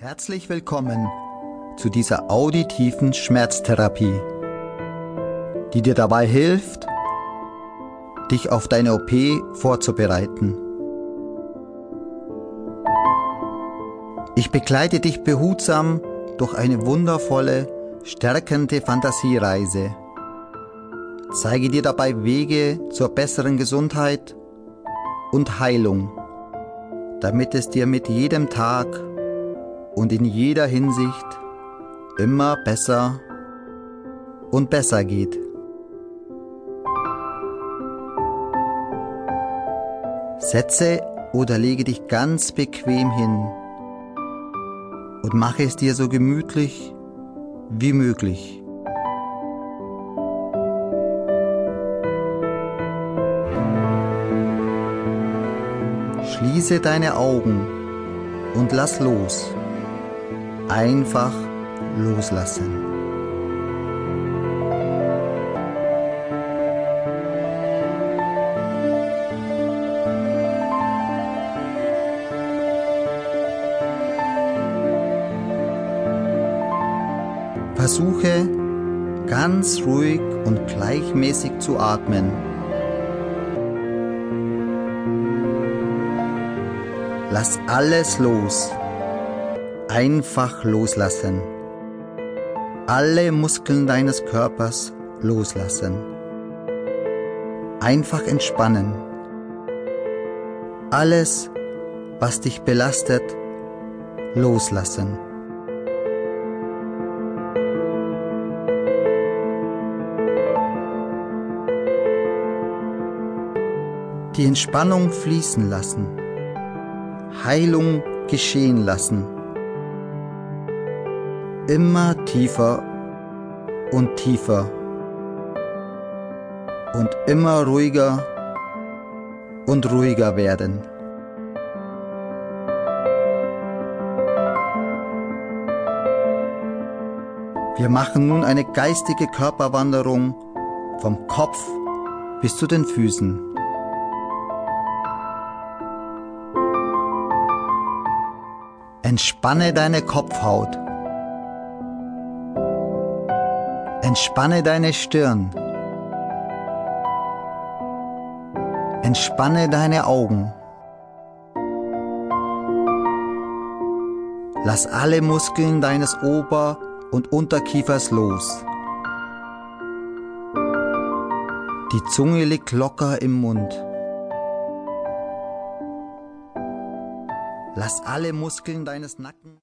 Herzlich willkommen zu dieser auditiven Schmerztherapie, die dir dabei hilft, dich auf deine OP vorzubereiten. Ich begleite dich behutsam durch eine wundervolle, stärkende Fantasiereise, zeige dir dabei Wege zur besseren Gesundheit und Heilung, damit es dir mit jedem Tag und in jeder Hinsicht immer besser und besser geht. Setze oder lege dich ganz bequem hin und mache es dir so gemütlich wie möglich. Schließe deine Augen und lass los. Einfach loslassen. Versuche ganz ruhig und gleichmäßig zu atmen. Lass alles los. Einfach loslassen. Alle Muskeln deines Körpers loslassen. Einfach entspannen. Alles, was dich belastet, loslassen. Die Entspannung fließen lassen. Heilung geschehen lassen. Immer tiefer und tiefer. Und immer ruhiger und ruhiger werden. Wir machen nun eine geistige Körperwanderung vom Kopf bis zu den Füßen. Entspanne deine Kopfhaut. Entspanne deine Stirn. Entspanne deine Augen. Lass alle Muskeln deines Ober- und Unterkiefers los. Die Zunge liegt locker im Mund. Lass alle Muskeln deines Nacken